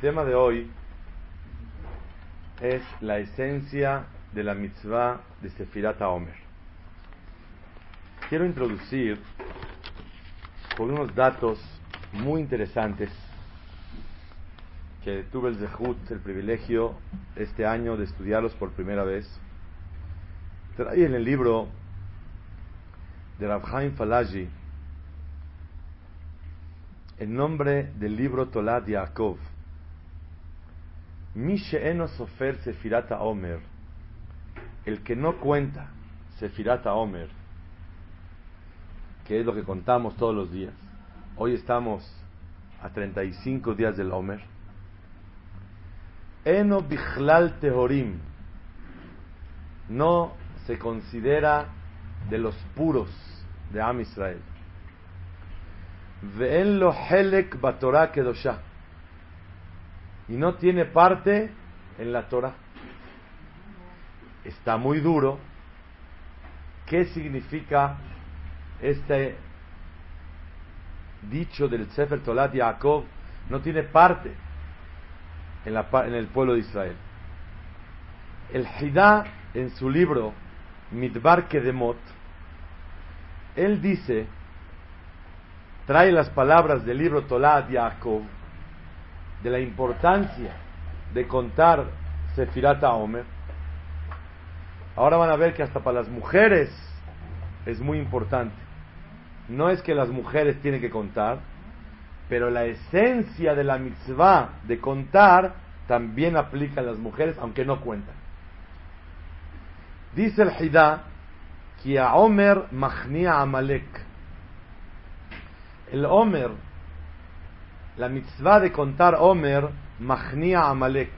Tema de hoy es la esencia de la mitzvah de Sefirat Omer. Quiero introducir con unos datos muy interesantes que tuve el zehut, el privilegio este año de estudiarlos por primera vez. Trae en el libro de Rabhaim Falaji el nombre del libro Tolad Yaakov. Sofer sefirata Omer, el que no cuenta sefirata Omer, que es lo que contamos todos los días. Hoy estamos a 35 días del Omer. Eno bichlal tehorim, no se considera de los puros de Am Israel. Ve'en lo helek batorah kedoshah y no tiene parte en la Torah. Está muy duro. ¿Qué significa este dicho del Sefer Tolat Yaakov? No tiene parte en, la, en el pueblo de Israel. El Hidá, en su libro Midbar Kedemot, él dice, trae las palabras del libro Tolat Yaakov, de la importancia de contar Sefirat Omer, ahora van a ver que hasta para las mujeres es muy importante. No es que las mujeres tienen que contar, pero la esencia de la mitzvah de contar también aplica a las mujeres, aunque no cuentan. Dice el Hidá que a Omer machnia Amalek. El Omer la mitzvah de contar Omer, Machnia Amalek,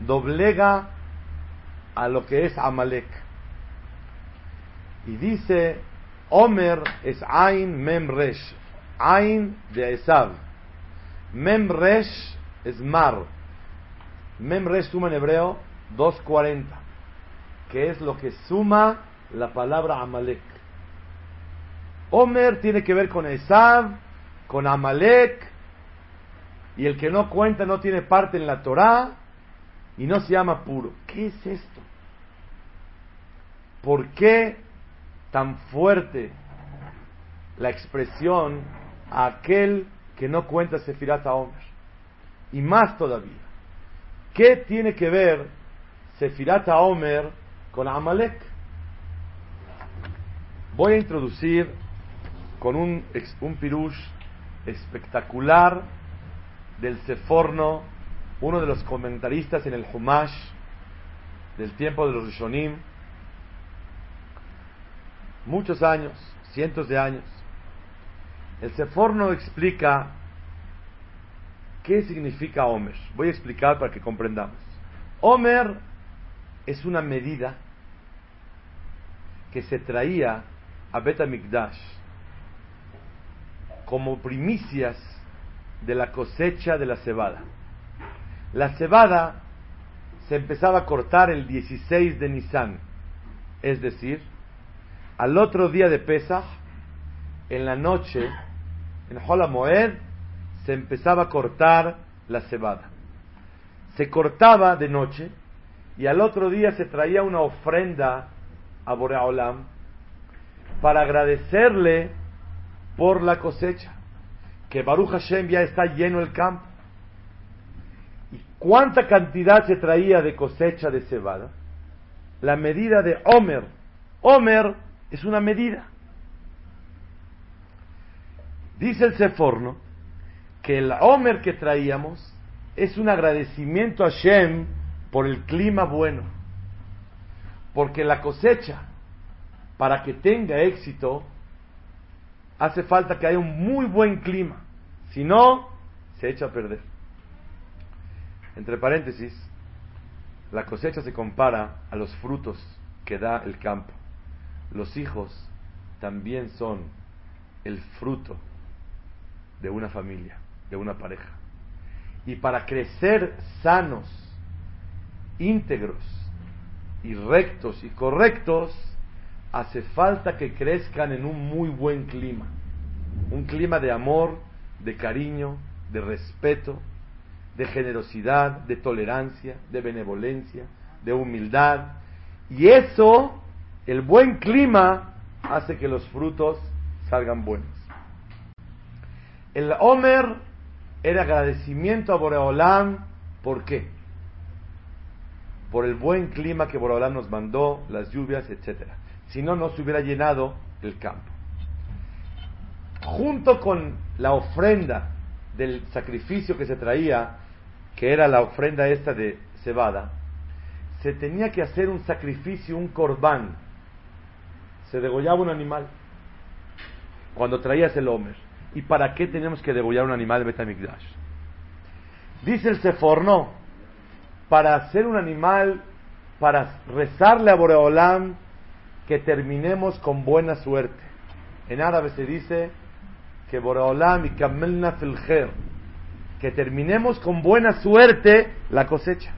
doblega a lo que es Amalek. Y dice, Omer es Ain Mem Resh, Ain de Esav, Mem Resh es Mar, Mem Resh suma en hebreo 240, que es lo que suma la palabra Amalek. Omer tiene que ver con Esav, con Amalek, y el que no cuenta no tiene parte en la Torá y no se llama puro. ¿Qué es esto? ¿Por qué tan fuerte la expresión a aquel que no cuenta Sefirat Omer? Y más todavía, ¿qué tiene que ver Sefirat Omer con Amalek? Voy a introducir con un, un pirush espectacular del Seforno, uno de los comentaristas en el Humash del tiempo de los Rishonim, muchos años, cientos de años. El Seforno explica qué significa Omer. Voy a explicar para que comprendamos. Omer es una medida que se traía a Betamikdash como primicias de la cosecha de la cebada. La cebada se empezaba a cortar el 16 de Nisan, es decir, al otro día de Pesach, en la noche, en Holamoed, se empezaba a cortar la cebada. Se cortaba de noche y al otro día se traía una ofrenda a Boreolam para agradecerle por la cosecha que Baruch Hashem ya está lleno el campo. ¿Y cuánta cantidad se traía de cosecha de cebada? La medida de Omer. Omer es una medida. Dice el Seforno que el Omer que traíamos es un agradecimiento a Hashem por el clima bueno. Porque la cosecha, para que tenga éxito, hace falta que haya un muy buen clima. Si no, se echa a perder. Entre paréntesis, la cosecha se compara a los frutos que da el campo. Los hijos también son el fruto de una familia, de una pareja. Y para crecer sanos, íntegros y rectos y correctos, hace falta que crezcan en un muy buen clima. Un clima de amor, de cariño, de respeto, de generosidad, de tolerancia, de benevolencia, de humildad. Y eso, el buen clima, hace que los frutos salgan buenos. El Omer era agradecimiento a Boreolam. ¿Por qué? Por el buen clima que Boreolam nos mandó, las lluvias, etc. Si no, no se hubiera llenado el campo. Junto con la ofrenda del sacrificio que se traía, que era la ofrenda esta de cebada, se tenía que hacer un sacrificio, un corbán. Se degollaba un animal cuando traías el Homer. ¿Y para qué tenemos que degollar un animal de Betamigdash? Dice el Seforno, para hacer un animal, para rezarle a Boreolam que terminemos con buena suerte. En árabe se dice que Boreolam y Kamelna Filger, que terminemos con buena suerte la cosecha.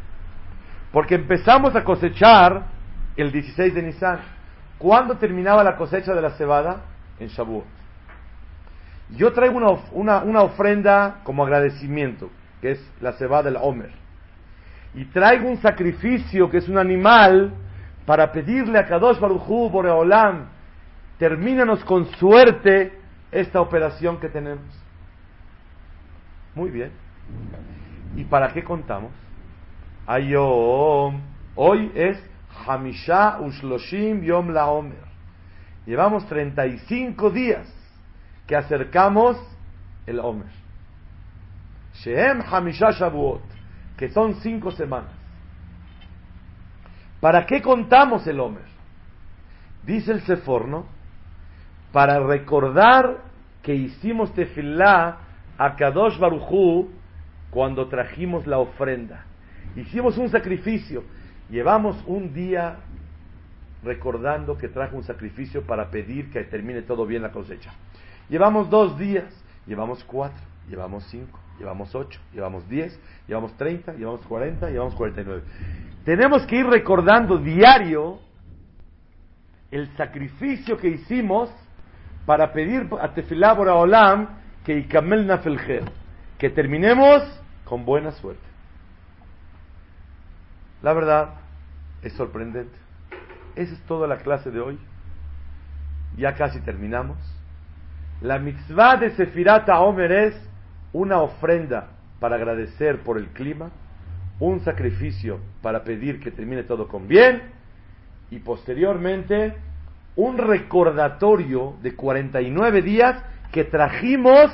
Porque empezamos a cosechar el 16 de Nisan. ¿Cuándo terminaba la cosecha de la cebada? En Shavuot. Yo traigo una, una, ofrenda como agradecimiento, que es la cebada del Homer. Y traigo un sacrificio, que es un animal, para pedirle a Kadosh Baruchu Boreolam, termínanos con suerte esta operación que tenemos. Muy bien. ¿Y para qué contamos? Ayom. Hoy es Hamisha Ushloshim Yom La Omer. Llevamos 35 días que acercamos el Omer. Shehem Hamisha Shavuot, que son cinco semanas. ¿Para qué contamos el Omer? Dice el Seforno, para recordar que hicimos tefilá a Kadosh Baruchu cuando trajimos la ofrenda. Hicimos un sacrificio. Llevamos un día recordando que trajo un sacrificio para pedir que termine todo bien la cosecha. Llevamos dos días, llevamos cuatro, llevamos cinco, llevamos ocho, llevamos diez, llevamos treinta, llevamos cuarenta, llevamos cuarenta y nueve. Tenemos que ir recordando diario el sacrificio que hicimos para pedir a Tefilá Olam que Ikamel Nafelger, que terminemos con buena suerte. La verdad es sorprendente. Esa es toda la clase de hoy. Ya casi terminamos. La mitzvah de Sefirat Omer es una ofrenda para agradecer por el clima, un sacrificio para pedir que termine todo con bien y posteriormente un recordatorio de 49 días que trajimos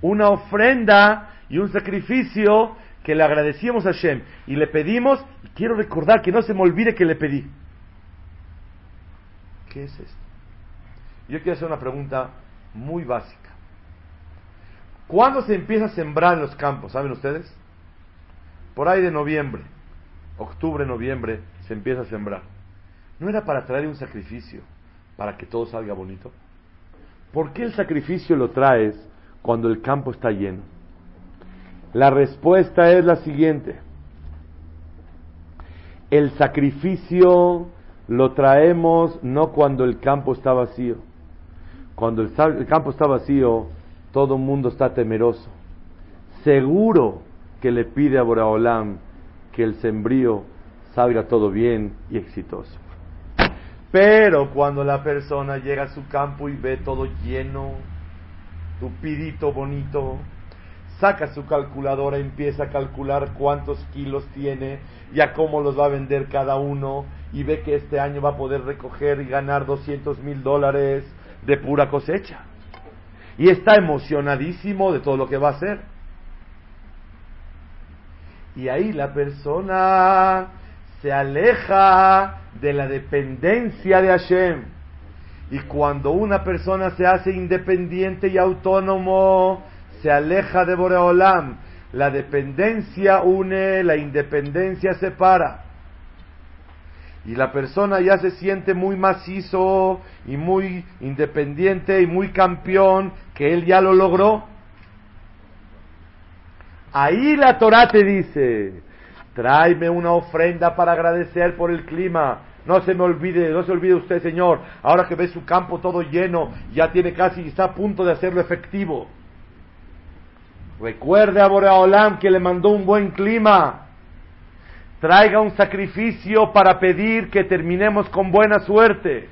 una ofrenda y un sacrificio que le agradecíamos a Shem y le pedimos, y quiero recordar que no se me olvide que le pedí. ¿Qué es esto? Yo quiero hacer una pregunta muy básica. ¿Cuándo se empieza a sembrar en los campos? ¿Saben ustedes? Por ahí de noviembre, octubre, noviembre, se empieza a sembrar. ¿No era para traer un sacrificio para que todo salga bonito? ¿Por qué el sacrificio lo traes cuando el campo está lleno? La respuesta es la siguiente. El sacrificio lo traemos no cuando el campo está vacío cuando el, campo está vacío, todo el mundo está temeroso. Seguro que le pide a Boraholam que el sembrío salga todo bien y exitoso. Pero cuando la persona llega a su campo y ve todo lleno, tupidito, bonito, saca su calculadora, empieza a calcular cuántos kilos tiene y a cómo los va a vender cada uno y ve que este año va a poder recoger y ganar 200 mil dólares de pura cosecha. Y está emocionadísimo de todo lo que va a hacer. Y ahí la persona se aleja de la dependencia de Hashem. Y cuando una persona se hace independiente y autónomo, se aleja de Boreolam. La dependencia une, la independencia separa y la persona ya se siente muy macizo y muy independiente y muy campeón, que él ya lo logró. Ahí la Torah te dice, tráeme una ofrenda para agradecer por el clima. No se me olvide, no se olvide usted, Señor, ahora que ve su campo todo lleno, ya tiene casi, está a punto de hacerlo efectivo. Recuerde a Boreolam que le mandó un buen clima. Traiga un sacrificio para pedir que terminemos con buena suerte.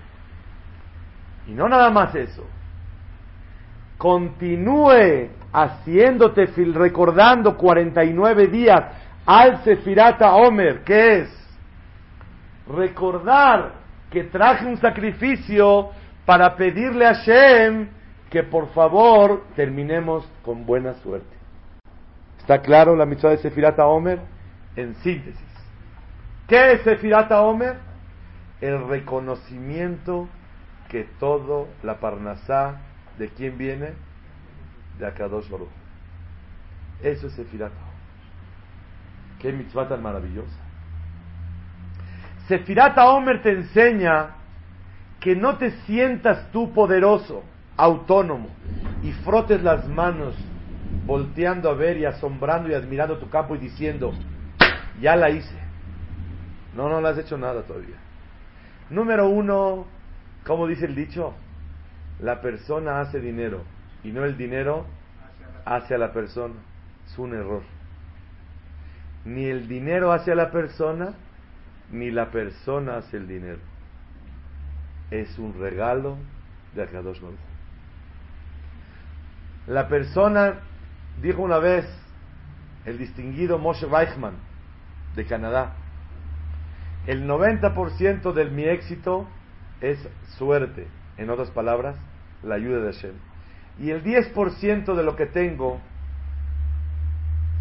Y no nada más eso. Continúe haciéndote, recordando 49 días al Sefirata Omer, que es recordar que traje un sacrificio para pedirle a Shem que por favor terminemos con buena suerte. ¿Está claro la mitzvah de Sefirata Omer? En síntesis. ¿Qué es Sefirata Omer? El reconocimiento que todo la Parnasá, ¿de quién viene? De Akadosh Baruch. Eso es Sefirata Omer. Qué mitzvah tan maravillosa. Sefirata Omer te enseña que no te sientas tú poderoso, autónomo, y frotes las manos volteando a ver y asombrando y admirando tu campo y diciendo, ya la hice. No, no la has hecho nada todavía. Número uno, como dice el dicho, la persona hace dinero y no el dinero hace a la persona. Es un error. Ni el dinero hace a la persona, ni la persona hace el dinero. Es un regalo de Akadosh Baruch. La persona Dijo una vez el distinguido Moshe Weichmann de Canadá, el 90% de mi éxito es suerte, en otras palabras, la ayuda de Hashem. Y el 10% de lo que tengo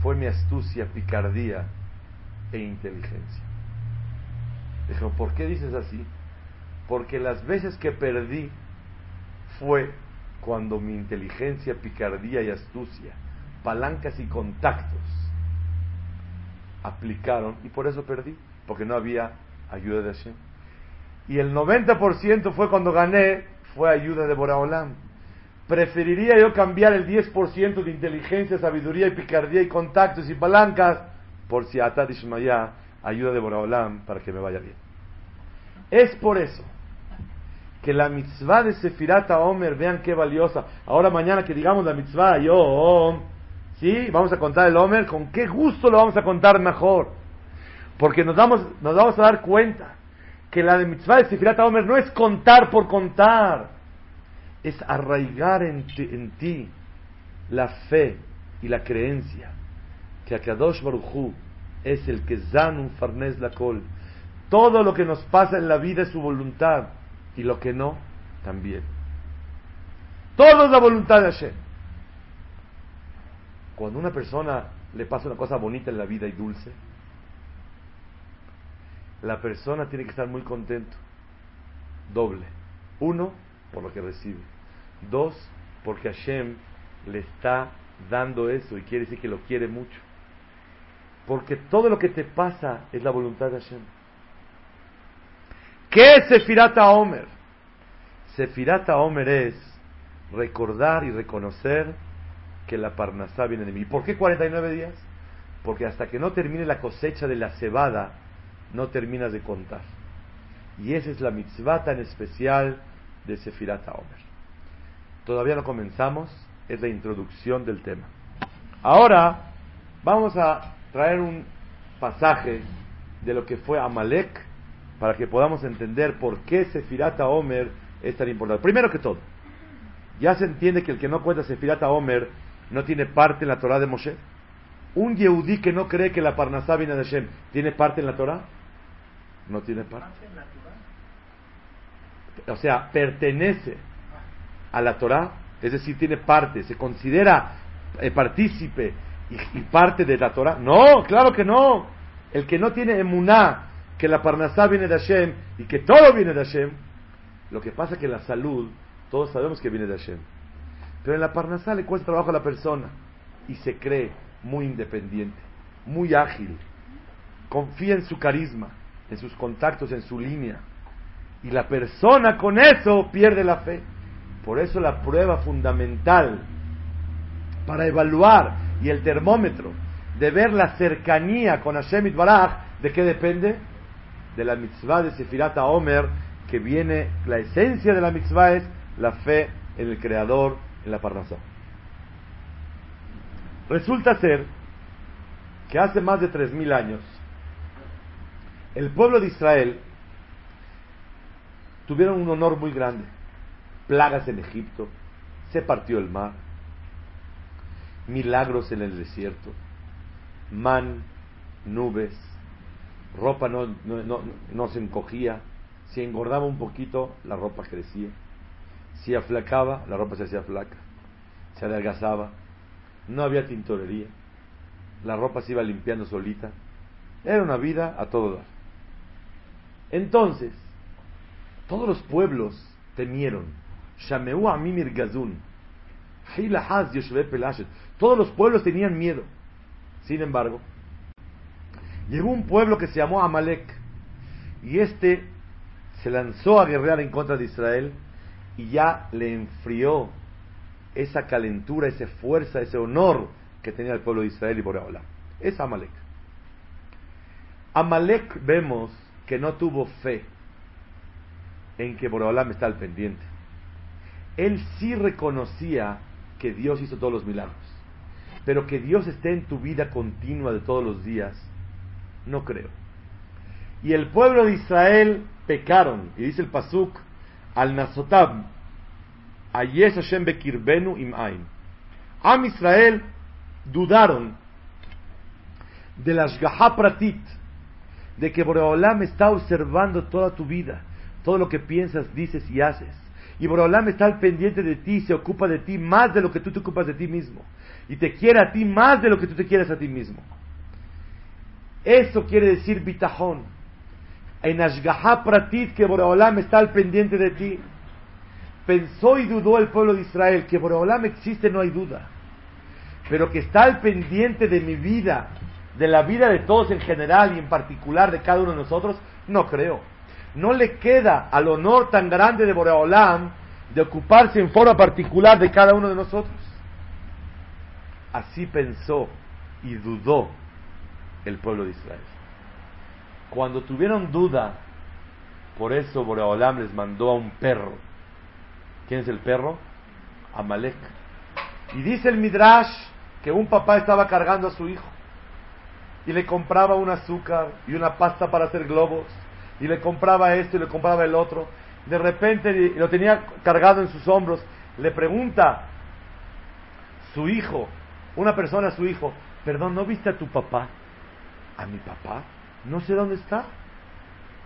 fue mi astucia, picardía e inteligencia. Dijo, ¿por qué dices así? Porque las veces que perdí fue cuando mi inteligencia, picardía y astucia palancas y contactos aplicaron y por eso perdí, porque no había ayuda de Hashem. Y el 90% fue cuando gané, fue ayuda de Boraholam. Preferiría yo cambiar el 10% de inteligencia, sabiduría y picardía y contactos y palancas por si Atad ayuda de Boraholam para que me vaya bien. Es por eso que la mitzvah de Sefirata Omer, vean qué valiosa. Ahora mañana que digamos la mitzvah, yo ¿Sí? Vamos a contar el Homer, con qué gusto lo vamos a contar mejor. Porque nos vamos, nos vamos a dar cuenta que la de mitzvah de Sefirat Homer no es contar por contar, es arraigar en ti, la fe y la creencia que Akadosh Baruchu es el que un farnes la col. Todo lo que nos pasa en la vida es su voluntad y lo que no, también. Todo es la voluntad de Hashem. Cuando una persona le pasa una cosa bonita en la vida y dulce, la persona tiene que estar muy contento. Doble. Uno, por lo que recibe. Dos, porque Hashem le está dando eso y quiere decir que lo quiere mucho. Porque todo lo que te pasa es la voluntad de Hashem. ¿Qué es Sefirata Omer? Sefirata Omer es recordar y reconocer que la Parnasá viene de mí. ¿Por qué 49 días? Porque hasta que no termine la cosecha de la cebada, no terminas de contar. Y esa es la mitzvah tan especial de Sefirat Omer. Todavía no comenzamos, es la introducción del tema. Ahora vamos a traer un pasaje de lo que fue Amalek para que podamos entender por qué Sefirat Omer es tan importante. Primero que todo, ya se entiende que el que no cuenta Sefirat Omer no tiene parte en la Torah de Moshe. Un Yehudí que no cree que la Parnasá viene de Hashem, ¿tiene parte en la Torah? No tiene parte. O sea, pertenece a la Torah, es decir, tiene parte, se considera eh, partícipe y, parte de la Torah. No, claro que no. El que no tiene emuná, que la Parnasá viene de Hashem y que todo viene de Hashem, lo que pasa es que la salud, todos sabemos que viene de Hashem. Pero en la Parnasá le cuesta trabajo a la persona y se cree muy independiente, muy ágil, confía en su carisma, en sus contactos, en su línea. Y la persona con eso pierde la fe. Por eso la prueba fundamental para evaluar y el termómetro de ver la cercanía con Hashem Baraj, ¿de qué depende? De la mitzvah de Sefirata Omer, que viene, la esencia de la mitzvah es la fe en el Creador en la Parnasá. Resulta ser que hace más de tres mil años el pueblo de Israel tuvieron un honor muy grande. Plagas en Egipto, se partió el mar, milagros en el desierto, man, nubes, ropa no, no, se encogía, si engordaba un poquito, la ropa crecía, si aflacaba, la ropa se hacía flaca, se adelgazaba, no había tintorería, la ropa se iba limpiando solita, era una vida a todo dar. Entonces, todos los pueblos temieron. Gazun. Todos los pueblos tenían miedo. Sin embargo, llegó un pueblo que se llamó Amalek. Y este se lanzó a guerrear en contra de Israel y ya le enfrió esa calentura, esa fuerza, ese honor que tenía el pueblo de Israel y Boreola. Es Amalek. Amalek vemos que no tuvo fe en que Boreolam está al pendiente. Él sí reconocía que Dios hizo todos los milagros, pero que Dios esté en tu vida continua de todos los días, no creo. Y el pueblo de Israel pecaron, y dice el Pasuk, al Nasotab, Ayes Hashem Bekirbenu im Am Israel dudaron de la Shgaha Pratit, de que Boreolam está observando toda tu vida, todo lo que piensas, dices y haces. Y Boreolam está al pendiente de ti, se ocupa de ti más de lo que tú te ocupas de ti mismo. Y te quiere a ti más de lo que tú te quieres a ti mismo. Eso quiere decir bitajón. En Ashgaha Pratit que Boreolam está al pendiente de ti. Pensó y dudó el pueblo de Israel que Boreolam existe, no hay duda. Pero que está al pendiente de mi vida, de la vida de todos en general y en particular de cada uno de nosotros, no creo. No le queda al honor tan grande de Boreolam de ocuparse en forma particular de cada uno de nosotros. Así pensó y dudó el pueblo de Israel. Cuando tuvieron duda, por eso Boreolam les mandó a un perro. ¿Quién es el perro? Amalek. Y dice el Midrash que un papá estaba cargando a su hijo y le compraba un azúcar y una pasta para hacer globos y le compraba esto y le compraba el otro. De repente lo tenía cargado en sus hombros. Le pregunta su hijo, una persona su hijo, perdón, ¿no viste a tu papá? ¿A mi papá? No sé dónde está.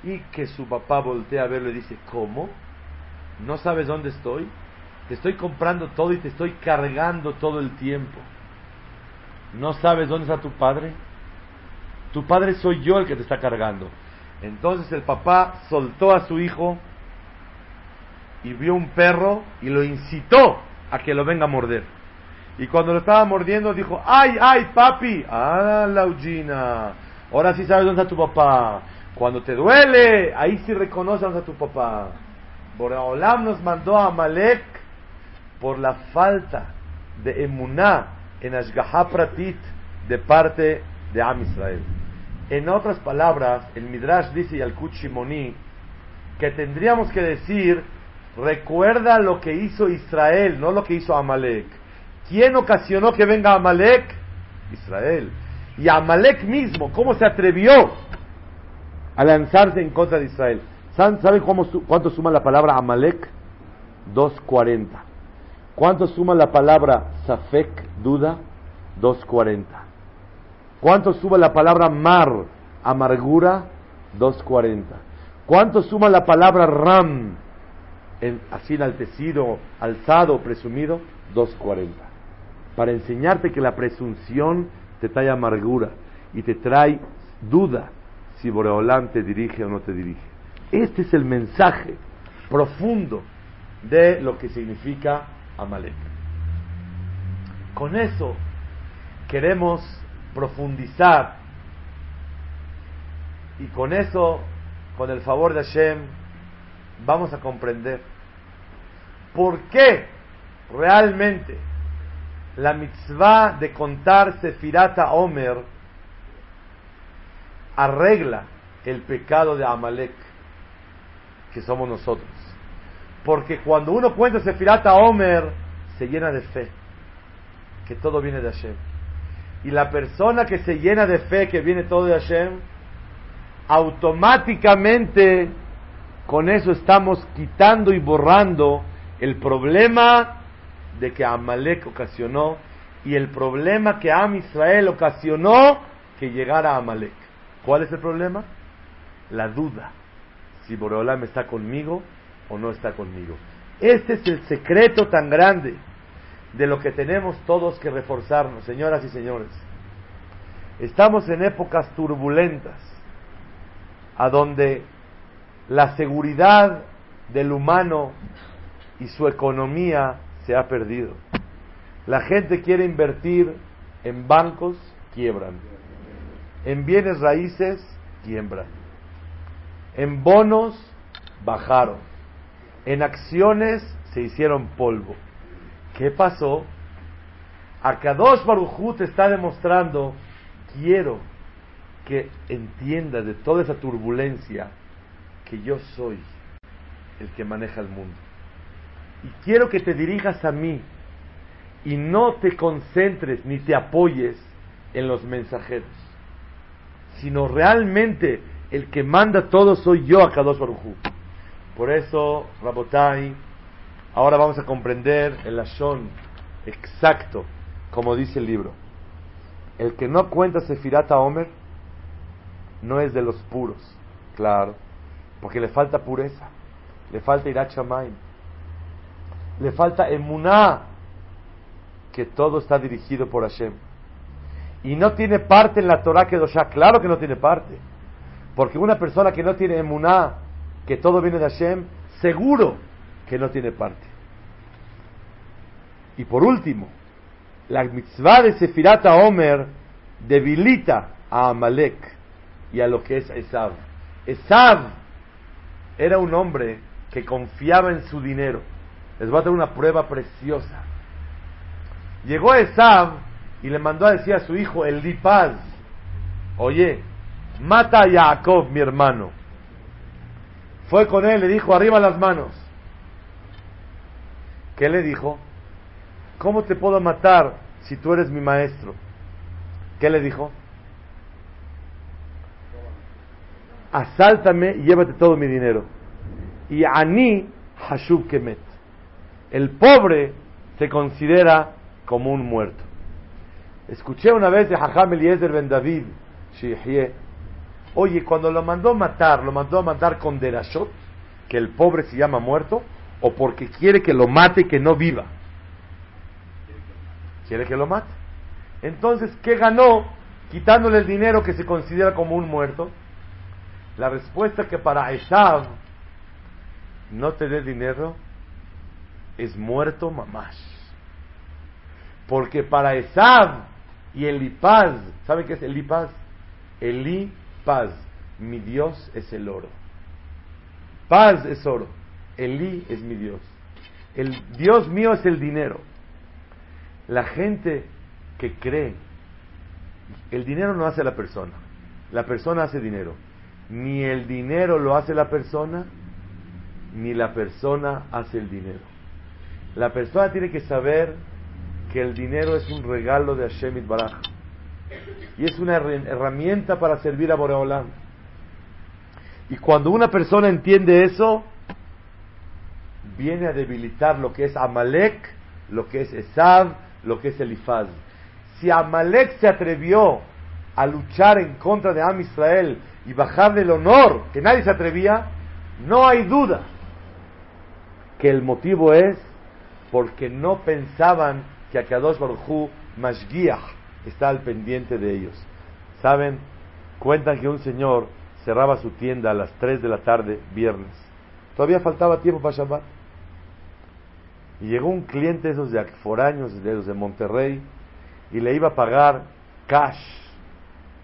Y que su papá voltea a verlo y dice, ¿cómo? ¿No sabes dónde estoy? Te estoy comprando todo y te estoy cargando todo el tiempo. ¿No sabes dónde está tu padre? Tu padre soy yo el que te está cargando. Entonces el papá soltó a su hijo y vio un perro y lo incitó a que lo venga a morder. Y cuando lo estaba mordiendo dijo, ay, ay, papi, ah, Laugina, ahora sí sabes dónde está tu papá. Cuando te duele, ahí sí reconoces dónde está tu papá. Boraholam nos mandó a Malek por la falta de emuná en Ashgaha Pratit de parte de Am Israel. En otras palabras, el Midrash dice y al Kuchimoni que tendríamos que decir, recuerda lo que hizo Israel, no lo que hizo Amalek. ¿Quién ocasionó que venga Amalek? Israel. Y Amalek mismo, ¿cómo se atrevió a lanzarse en contra de Israel? ¿Saben cómo, cuánto suma la palabra Amalek? 240. ¿Cuánto suma la palabra Safek, duda? 240. ¿Cuánto suma la palabra mar, amargura? 240. ¿Cuánto suma la palabra ram, así enaltecido, alzado, presumido? 240. Para enseñarte que la presunción te trae amargura y te trae duda si Boreolán te dirige o no te dirige. Este es el mensaje profundo de lo que significa Amalek. Con eso queremos profundizar. Y con eso, con el favor de Hashem, vamos a comprender por qué realmente la mitzvah de contar Sefirata Omer arregla el pecado de Amalek, que somos nosotros. Porque cuando uno cuenta Sefirata Omer, se llena de fe, que todo viene de Hashem Y la persona que se llena de fe, que viene todo de Hashem, automáticamente con eso estamos quitando y borrando el problema de que Amalek ocasionó y el problema que Am Israel ocasionó que llegara a Amalek. ¿Cuál es el problema? La duda. Si Boreolam está conmigo o no está conmigo. Este es el secreto tan grande de lo que tenemos todos que reforzarnos, señoras y señores. Estamos en épocas turbulentas, a donde la seguridad del humano y su economía se ha perdido. La gente quiere invertir en bancos, quiebran. En bienes raíces, quiebran. En bonos, bajaron. En acciones, se hicieron polvo. ¿Qué pasó? Akadosh Baruchut está demostrando, quiero que entiendas de toda esa turbulencia que yo soy el que maneja el mundo. Y quiero que te dirijas a mí y no te concentres ni te apoyes en los mensajeros, sino realmente el que manda todo soy yo, Akadosh Baruj Por eso, Rabotai, ahora vamos a comprender el Lashon exacto, como dice el libro. El que no cuenta Sefirata Omer no es de los puros, claro, porque le falta pureza, le falta Irachamayim, le falta emuná, que todo está dirigido por Hashem. Y no tiene parte en la Torah Kedoshá, claro que no tiene parte. Porque una persona que no tiene emuná, que todo viene de Hashem, seguro que no tiene parte. Y por último, la mitzvah de Sefirata Omer debilita a Amalek y a lo que es Esav. Esav era un hombre que confiaba en su dinero les voy a dar una prueba preciosa. Llegó Esav y le mandó a decir a su hijo Elipaz, oye, mata a Jacob, mi hermano. Fue con él, le dijo, arriba las manos. ¿Qué le dijo? ¿Cómo te puedo matar si tú eres mi maestro? ¿Qué le dijo? Asáltame y llévate todo mi dinero. Y Ani Hashub Kemet el pobre se considera como un muerto. Escuché una vez de Hajam Eliezer Ben David, oye, cuando lo mandó matar, lo mandó a matar con Derashot, que el pobre se llama muerto, o porque quiere que lo mate y que no viva. Quiere que lo mate. Entonces, ¿qué ganó quitándole el dinero que se considera como un muerto? La respuesta que para Esav no te dé dinero es muerto mamás. Porque para Esav y Elipaz, ¿sabe qué es Elipaz? Elipaz, mi Dios es el oro. Paz es oro, Eli es mi Dios. El Dios mío es el dinero. La gente que cree, el dinero no hace la persona, la persona hace dinero. Ni el dinero lo hace la persona, ni la persona hace el dinero. La persona tiene que saber que el dinero es un regalo de Hashem Baraj y es una herramienta para servir a Boreolam. Y cuando una persona entiende eso, viene a debilitar lo que es Amalek, lo que es Esav, lo que es Elifaz. Si Amalek se atrevió a luchar en contra de Am Israel y bajarle el honor que nadie se atrevía, no hay duda que el motivo es porque no pensaban que Akadosh Baruj Mashgiach está al pendiente de ellos. ¿Saben? Cuentan que un señor cerraba su tienda a las 3 de la tarde, viernes. Todavía faltaba tiempo para Shabbat. Y llegó un cliente, esos de foráneos, de esos de Monterrey, y le iba a pagar cash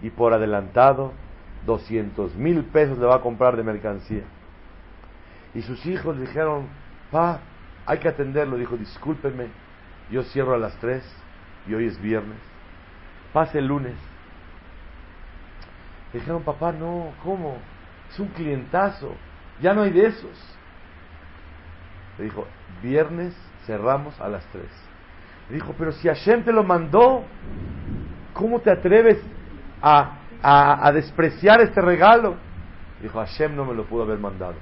y por adelantado 200 mil pesos le va a comprar de mercancía. Y sus hijos le dijeron, pa, hay que atenderlo. Dijo, discúlpeme, yo cierro a las 3 y hoy es viernes. Pase el lunes. Le dijeron, papá, no, ¿cómo? Es un clientazo, ya no hay de esos. Le dijo, viernes cerramos a las 3. Le dijo, pero si Hashem te lo mandó, ¿cómo te atreves a, a, despreciar este regalo? Dijo, Hashem no me lo pudo haber mandado.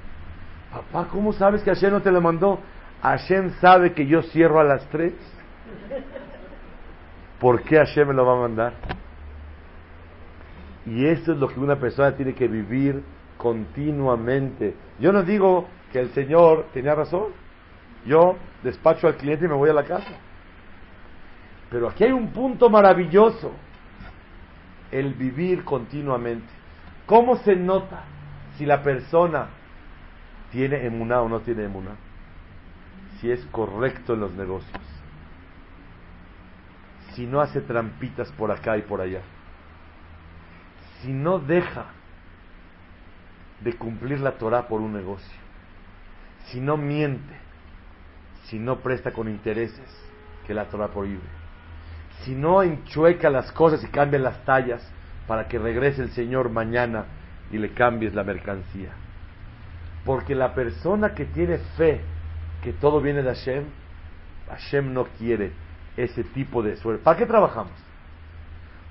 Papá, ¿cómo sabes que Hashem no te lo mandó? Hashem sabe que yo cierro a las tres. ¿Por qué Hashem me lo va a mandar? Y eso es lo que una persona tiene que vivir continuamente. Yo no digo que el Señor tenía razón. Yo despacho al cliente y me voy a la casa. Pero aquí hay un punto maravilloso. El vivir continuamente. ¿Cómo se nota si la persona tiene emuná o no tiene emuná? Si es correcto en los negocios. Si no hace trampitas por acá y por allá si no deja de cumplir la Torah por un negocio, si no miente, si no presta con intereses que la Torah prohíbe, si no enchueca las cosas y cambia las tallas para que regrese el Señor mañana y le cambies la mercancía. Porque la persona que tiene fe que todo viene de Hashem, Hashem no quiere ese tipo de suerte. ¿Para qué trabajamos?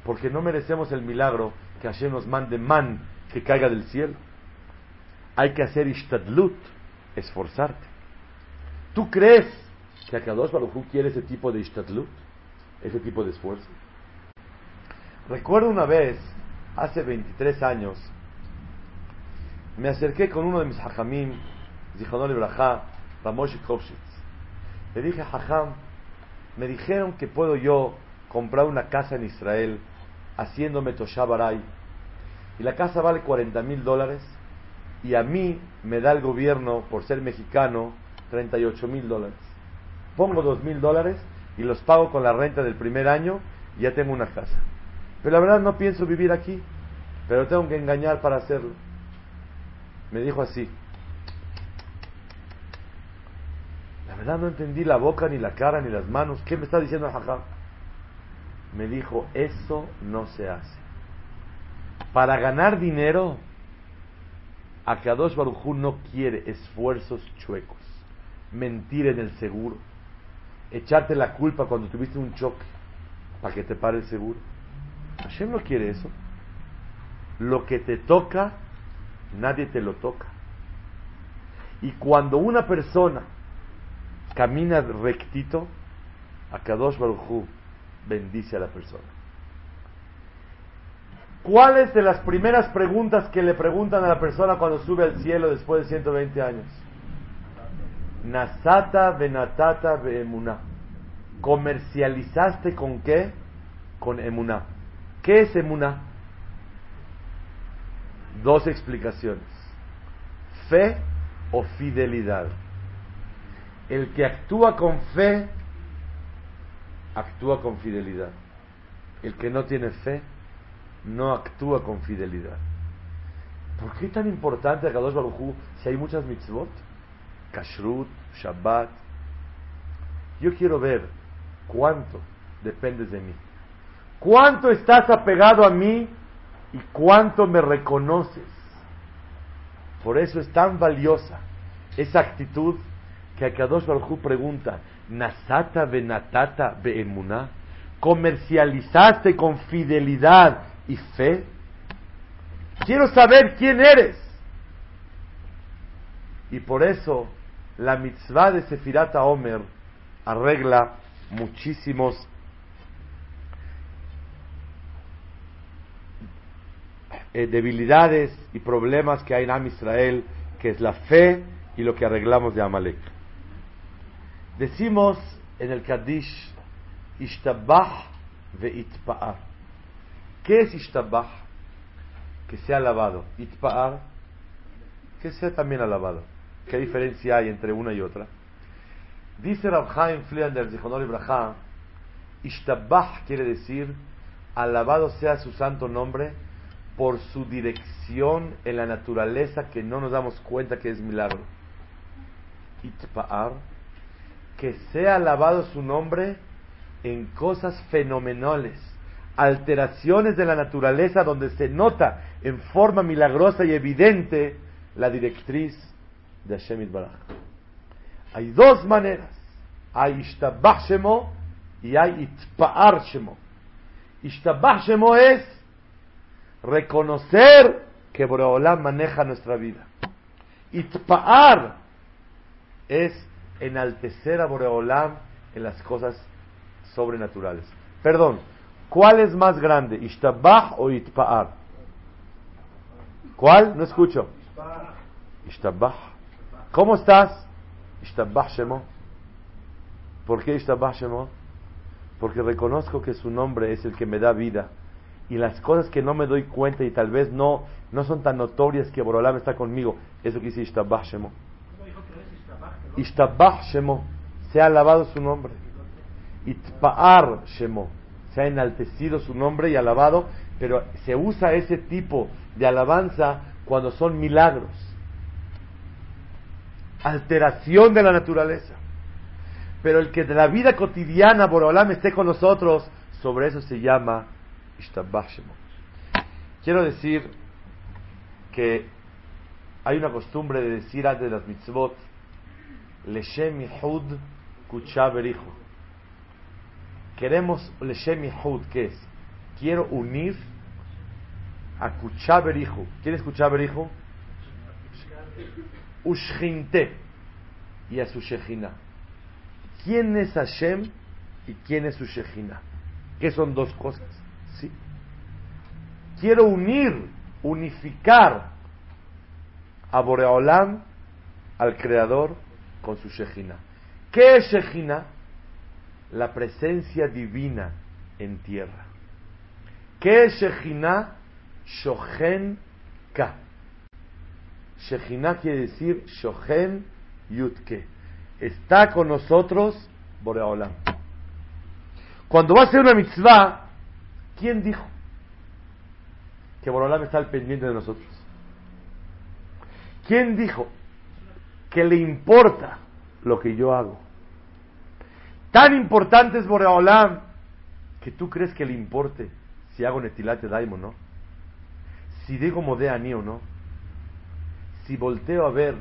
Porque no merecemos el milagro que Hashem nos mande man que caiga del cielo. Hay que hacer ishtadlut, esforzarte. ¿Tú crees que Akadosh Baruj quiere ese tipo de ishtadlut, ese tipo de esfuerzo? Recuerdo una vez, hace 23 años, me acerqué con uno de mis hajamim, Zichonol Ibrahá, Ramosh Kovshitz. Le dije, hajam, me dijeron que puedo yo comprar una casa en Israel haciéndome Toshabaray. Y la casa vale 40 mil dólares y a mí me da el gobierno, por ser mexicano, 38 mil dólares. Pongo 2 mil dólares y los pago con la renta del primer año y ya tengo una casa. Pero la verdad no pienso vivir aquí, pero tengo que engañar para hacerlo. Me dijo así. La verdad no entendí la boca, ni la cara, ni las manos. ¿Qué me está diciendo Jajá? me dijo, eso no se hace. Para ganar dinero, Akadosh Barujú no quiere esfuerzos chuecos, mentir en el seguro, echarte la culpa cuando tuviste un choque para que te pare el seguro. Hashem no quiere eso. Lo que te toca, nadie te lo toca. Y cuando una persona camina rectito, Akadosh Barujú bendice a la persona. ¿Cuáles de las primeras preguntas que le preguntan a la persona cuando sube al cielo después de 120 años? Nasata benatata beemuná. ¿Comercializaste con qué? Con emuná. ¿Qué es emuná? Dos explicaciones. Fe o fidelidad. El que actúa con fe actúa con fidelidad. El que no tiene fe no actúa con fidelidad. ¿Por qué tan importante a Kadosh Baruj si hay muchas mitzvot? Kashrut, Shabbat. Yo quiero ver cuánto dependes de mí. ¿Cuánto estás apegado a mí y cuánto me reconoces? Por eso es tan valiosa esa actitud que a Kadosh Baruj pregunta, Nasata venatata beemuná. Comercializaste con fidelidad y fe. Quiero saber quién eres. Y por eso la mitzvah de Sefirata Omer arregla muchísimos eh, debilidades y problemas que hay en Am Israel, que es la fe y lo que arreglamos de Amalek. Decimos en el Kaddish, Ishtabah ve Itpa'ar. ¿Qué es Ishtabah? Que sea alabado. Itpa'ar, que sea también alabado. ¿Qué diferencia hay entre una y otra? Dice Rabhaim Fliander, Zichonor Ibrahim, Ishtabah quiere decir, alabado sea su santo nombre por su dirección en la naturaleza que no nos damos cuenta que es milagro. Itpa'ar que sea alabado su nombre en cosas fenomenales, alteraciones de la naturaleza donde se nota en forma milagrosa y evidente la directriz de Hashem Baraj. Hay dos maneras, hay Ishtabach Shemo y hay Itpa'ar. Ishtabah Shemo es reconocer que Boreolam maneja nuestra vida. Itpa'ar es enaltecer a Boreolam en las cosas sobrenaturales. Perdón, ¿cuál es más grande, Ishtabah o Itpa'ar? ¿Cuál? No escucho. Ishtabah. ¿Cómo estás? Ishtabah Shemo. ¿Por qué Ishtabah Shemo? Porque reconozco que su nombre es el que me da vida. Y las cosas que no me doy cuenta y tal vez no, no son tan notorias que Borolam está conmigo. Eso que dice Ishtabah Shemo. Ishtabah Shemo. Se ha alabado su nombre. Itpa'ar Shemo. Se ha enaltecido su nombre y alabado. Pero se usa ese tipo de alabanza cuando son milagros. Alteración de la naturaleza. Pero el que de la vida cotidiana Borolam esté con nosotros, sobre eso se llama Ishtabah Shemo. Quiero decir que hay una costumbre de decir antes de las mitzvot, Leshem Yehud Kuchaberihu. Queremos Leshem Yehud, ¿qué es? Quiero unir a Kuchaberihu. ¿Quién es Kuchaberihu? Ushinte y a su Shechina. ¿Quién es Hashem y quién es su Shechina? ¿Qué son dos cosas? ¿Sí? Quiero unir, unificar a Boreolam, al Creador, con su Shechina. ¿Qué es Shechina? La presencia divina en tierra. ¿Qué es Shechina? Shohen Ka. Shechina quiere decir Shohen Yutke. Está con nosotros Boreolam. Cuando va a ser una mitzvah, ¿quién dijo que Boreolam está al pendiente de nosotros? ¿Quién dijo que le importa lo que yo hago? Tan importante es Boreolam que tú crees que le importe si hago netilate daimo o no. Si digo modeani o no. Si volteo a ver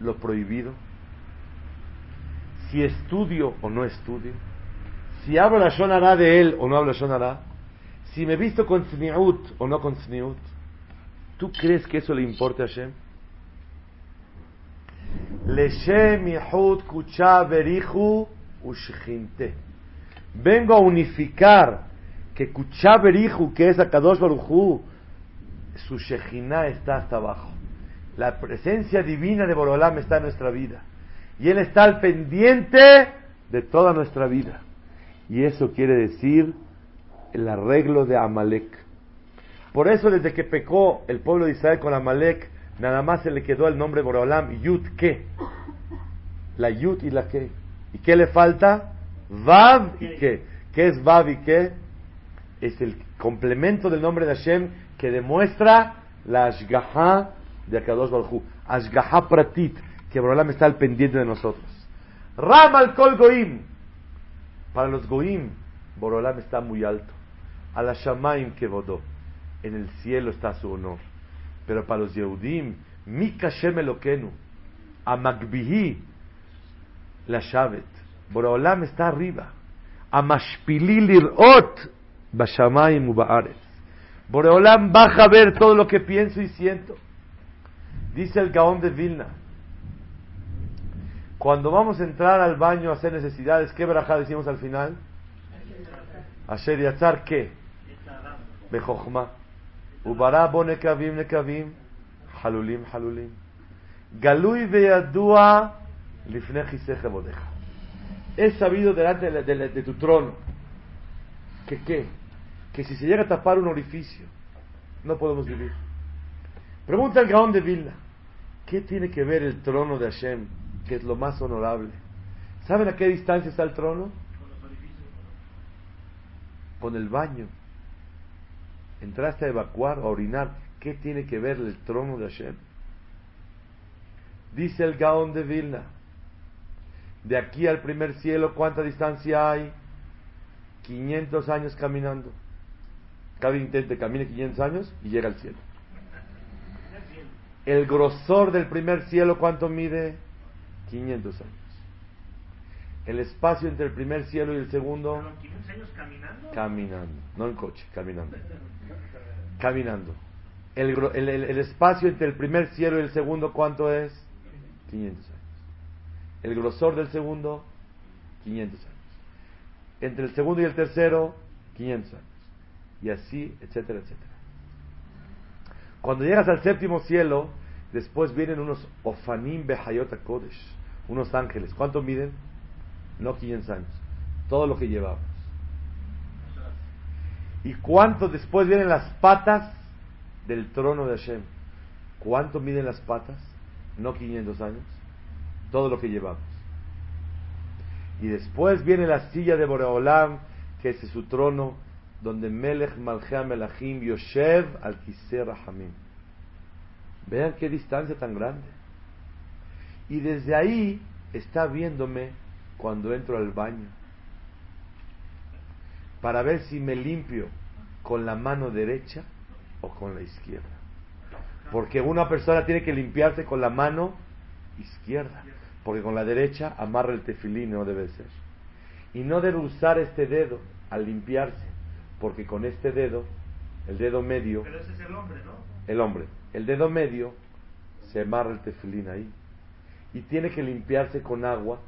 lo prohibido. Si estudio o no estudio. Si hablo la shonara de él o no hablo shonara. Si me visto con tzniut o no con tzniut. ¿Tú crees que eso le importa a Hashem? Leshem Yehud Kucha Berihu Ushchinte. Vengo a unificar que Kucha Berihu, que es Akadosh Baruchu, su Shejina está hasta abajo. La presencia divina de Borolam está en nuestra vida. Y Él está al pendiente de toda nuestra vida. Y eso quiere decir el arreglo de Amalek. Por eso desde que pecó el pueblo de Israel con Amalek, nada más se le quedó el nombre Borolam, Yud Ke. La Yud y la Ke. ¿Y qué le falta? Vav y Ke. ¿Qué es Vav y Ke? Es el complemento del nombre de Hashem que demuestra la Ashgaha de Akadosh Baruj Ashgaha Pratit, que Borolam está al pendiente de nosotros. Ram al Kol Goim. Para los Goim, Borolam está muy alto. A la Shamaim que vodó. En el cielo está su honor. Pero para los Yehudim, Mika Shem Elokenu. A Magbihi, la Shavet. Borolam está arriba. A Mashpili Lirot, Bashamaim Ubaaretz. Boreolam baja a ver todo lo que pienso y siento. Dice el Gaón de Vilna. Cuando vamos a entrar al baño a hacer necesidades, ¿qué verajá decimos al final? Asher Yatzar, ¿qué? Bejochma. Ubara bo nekavim nekavim. Halulim halulim. Galui bodeja. Es sabido delante de, tu trono. ¿Que qué? Que si se llega a tapar un orificio, no podemos vivir. Pregunta el Gaón de Vilna. ¿Qué tiene que ver el trono de Hashem, que es lo más honorable? ¿Saben a qué distancia está el trono? Con el baño. Entraste a evacuar, a orinar. ¿Qué tiene que ver el trono de Hashem? Dice el Gaón de Vilna. De aquí al primer cielo, ¿cuánta distancia hay? 500 años caminando. Cada intente camina 500 años y llega al cielo. El grosor del primer cielo, ¿cuánto mide? 500 años. El espacio entre el primer cielo y el segundo. ¿Fueron 500 años caminando? Caminando, no en coche, caminando. Caminando. El espacio entre el primer cielo y el segundo, ¿cuánto es? 500 años. El grosor del segundo, 500 años. Entre el segundo y el tercero, 500 años. Y así, etcétera, etcétera. Cuando llegas al séptimo cielo, después vienen unos Ofanim Behayot Kodesh, unos ángeles. ¿Cuánto miden? No 500 años. Todo lo que llevamos. ¿Y cuánto después vienen las patas del trono de Hashem? ¿Cuánto miden las patas? No 500 años. Todo lo que llevamos. Y después viene la silla de Boreolam, que es su trono, donde Melech Malchea Melachim Yoshev al Rahamim. Vean qué distancia tan grande. Y desde ahí está viéndome cuando entro al baño. Para ver si me limpio con la mano derecha o con la izquierda. Porque una persona tiene que limpiarse con la mano izquierda. Porque con la derecha amarra el tefilín, no debe ser. Y no debe usar este dedo al limpiarse. Porque con este dedo, el dedo medio, Pero ese es el hombre, ¿no? el hombre, el dedo medio se amarra el tefilín ahí. Y tiene que limpiarse con agua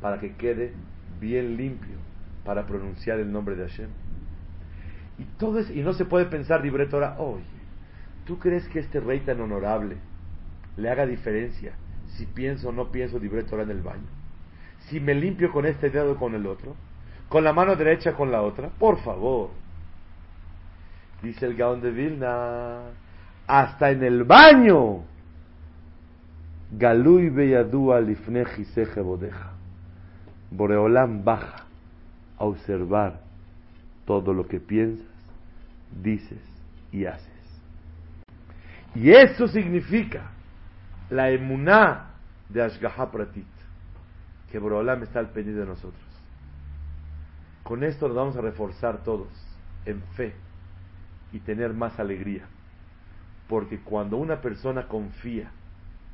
para que quede bien limpio para pronunciar el nombre de Hashem. Y todo es, y no se puede pensar libre Torah, oye, ¿tú crees que este rey tan honorable le haga diferencia si pienso o no pienso libre Torah en el baño? Si me limpio con este dedo o con el otro, con la mano derecha con la otra, por favor. Dice el Gaón de Vilna, hasta en el baño. Galui beyadua lifne jiseje bodeja. Boreolam baja a observar todo lo que piensas, dices y haces. Y eso significa la emuná de Ashgaha Pratit, que Boreolam está al pendiente de nosotros. Con esto nos vamos a reforzar todos en fe y tener más alegría. Porque cuando una persona confía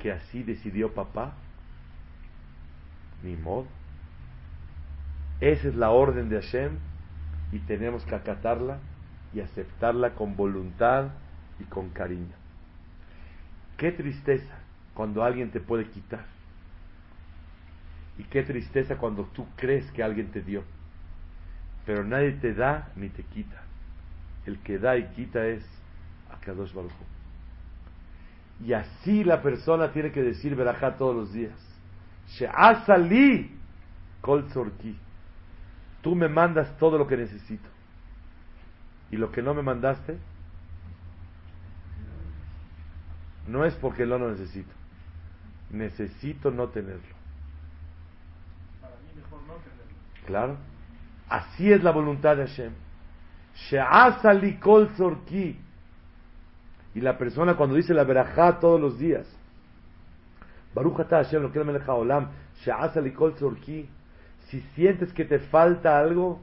que así decidió papá, ni modo. Esa es la orden de Hashem y tenemos que acatarla y aceptarla con voluntad y con cariño. Qué tristeza cuando alguien te puede quitar. Y qué tristeza cuando tú crees que alguien te dio. Pero nadie te da ni te quita. El que da y quita es Akadosh Baruj. Y así la persona tiene que decir verajá todos los días. She'asali kol tzorki. Tú me mandas todo lo que necesito. Y lo que no me mandaste, no es porque no lo necesito. Necesito no tenerlo. Para mí mejor no tenerlo. Claro. Así es la voluntad de Hashem. She'asali kol tzorki. Y la persona cuando dice la verajá todos los días, Baruch Hashem lo que Olam, She'asali kol tzorki. Si sientes que te falta algo,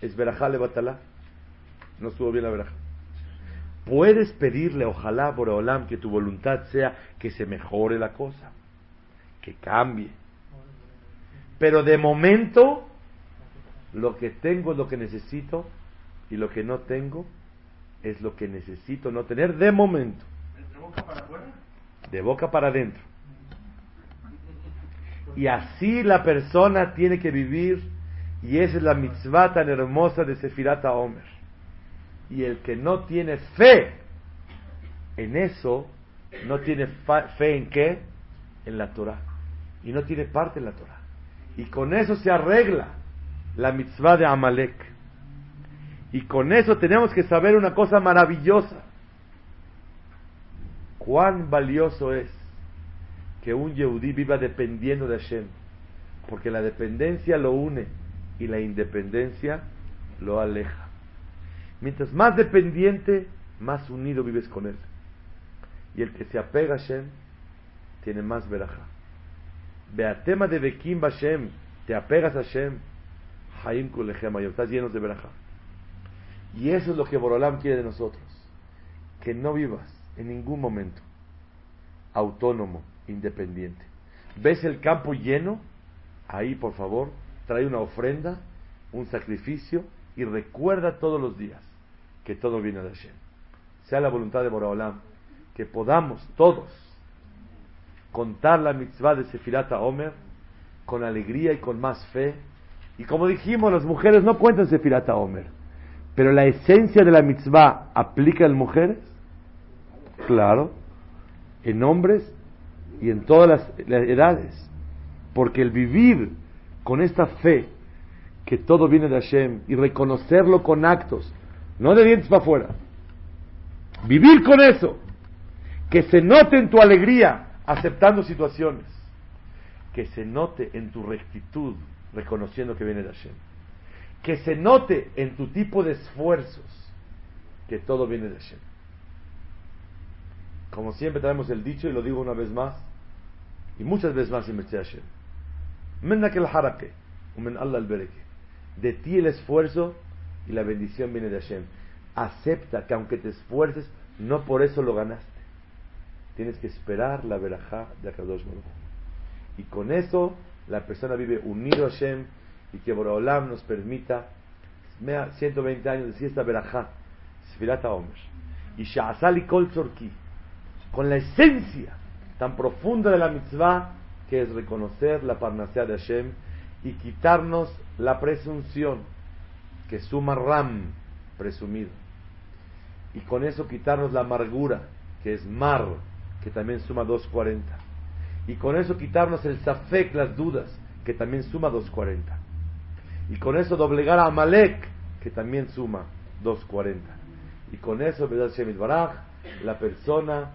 es verajá levatala. No estuvo bien la verajá. Puedes pedirle, ojalá, por Olam, que tu voluntad sea que se mejore la cosa, que cambie. Pero de momento, lo que tengo es lo que necesito y lo que no tengo es lo que necesito no tener de momento, ¿De boca para afuera? de boca para adentro. Y así la persona tiene que vivir y esa es la mitzvah tan hermosa de Sefirata Omer. Y el que no tiene fe en eso, no tiene fe en qué? En la Torah. Y no tiene parte en la Torah. Y con eso se arregla la mitzvah de Amalek. Y con eso tenemos que saber una cosa maravillosa. Cuán valioso es que un Yehudí viva dependiendo de Hashem. Porque la dependencia lo une y la independencia lo aleja. Mientras más dependiente, más unido vives con Él. Y el que se apega a Hashem tiene más veraja. Beatema de Bekim Hashem, te apegas a Hashem, Haim Kulechem Ayom, estás lleno de veraja. Y eso es lo que Borolam quiere de nosotros. Que no vivas en ningún momento autónomo, independiente. ¿Ves el campo lleno? ahí por favor, trae una ofrenda, un sacrificio y recuerda todos los días que todo viene de Hashem. Sea la voluntad de Boraholam que podamos todos contar la mitzvah de Sefirata Omer con alegría y con más fe. Y como dijimos, las mujeres no cuentan Sefirata Omer, pero la esencia de la mitzvah aplica en mujeres, claro, en hombres y en todas las edades. Porque el vivir con esta fe que todo viene de Hashem y reconocerlo con actos, no de dientes para afuera, vivir con eso, que se note en tu alegría aceptando situaciones, que se note en tu rectitud reconociendo que viene de Hashem, que se note en tu tipo de esfuerzos que todo viene de Hashem. Como siempre traemos el dicho y lo digo una vez más y muchas veces más en Hashem. De ti el esfuerzo y la bendición viene de Hashem. Acepta que aunque te esfuerces, no por eso lo ganaste. Tienes que esperar la verajá de Akadosh Baruch. Y con eso la persona vive unido a Hashem y que Boraholam nos permita 120 años decir esta verajá, Sfirata Omer. Y Sha'asali Kol Tzorki, con la esencia tan profunda de la mitzvah que es reconocer la parnasea de Hashem y quitarnos la presunción que suma Ram, presumido. Y con eso quitarnos la amargura, que es Mar, que también suma 240. Y con eso quitarnos el Safek, las dudas, que también suma 240. Y con eso doblegar a Amalek, que también suma 240. Y con eso, Shemit Baraj, la persona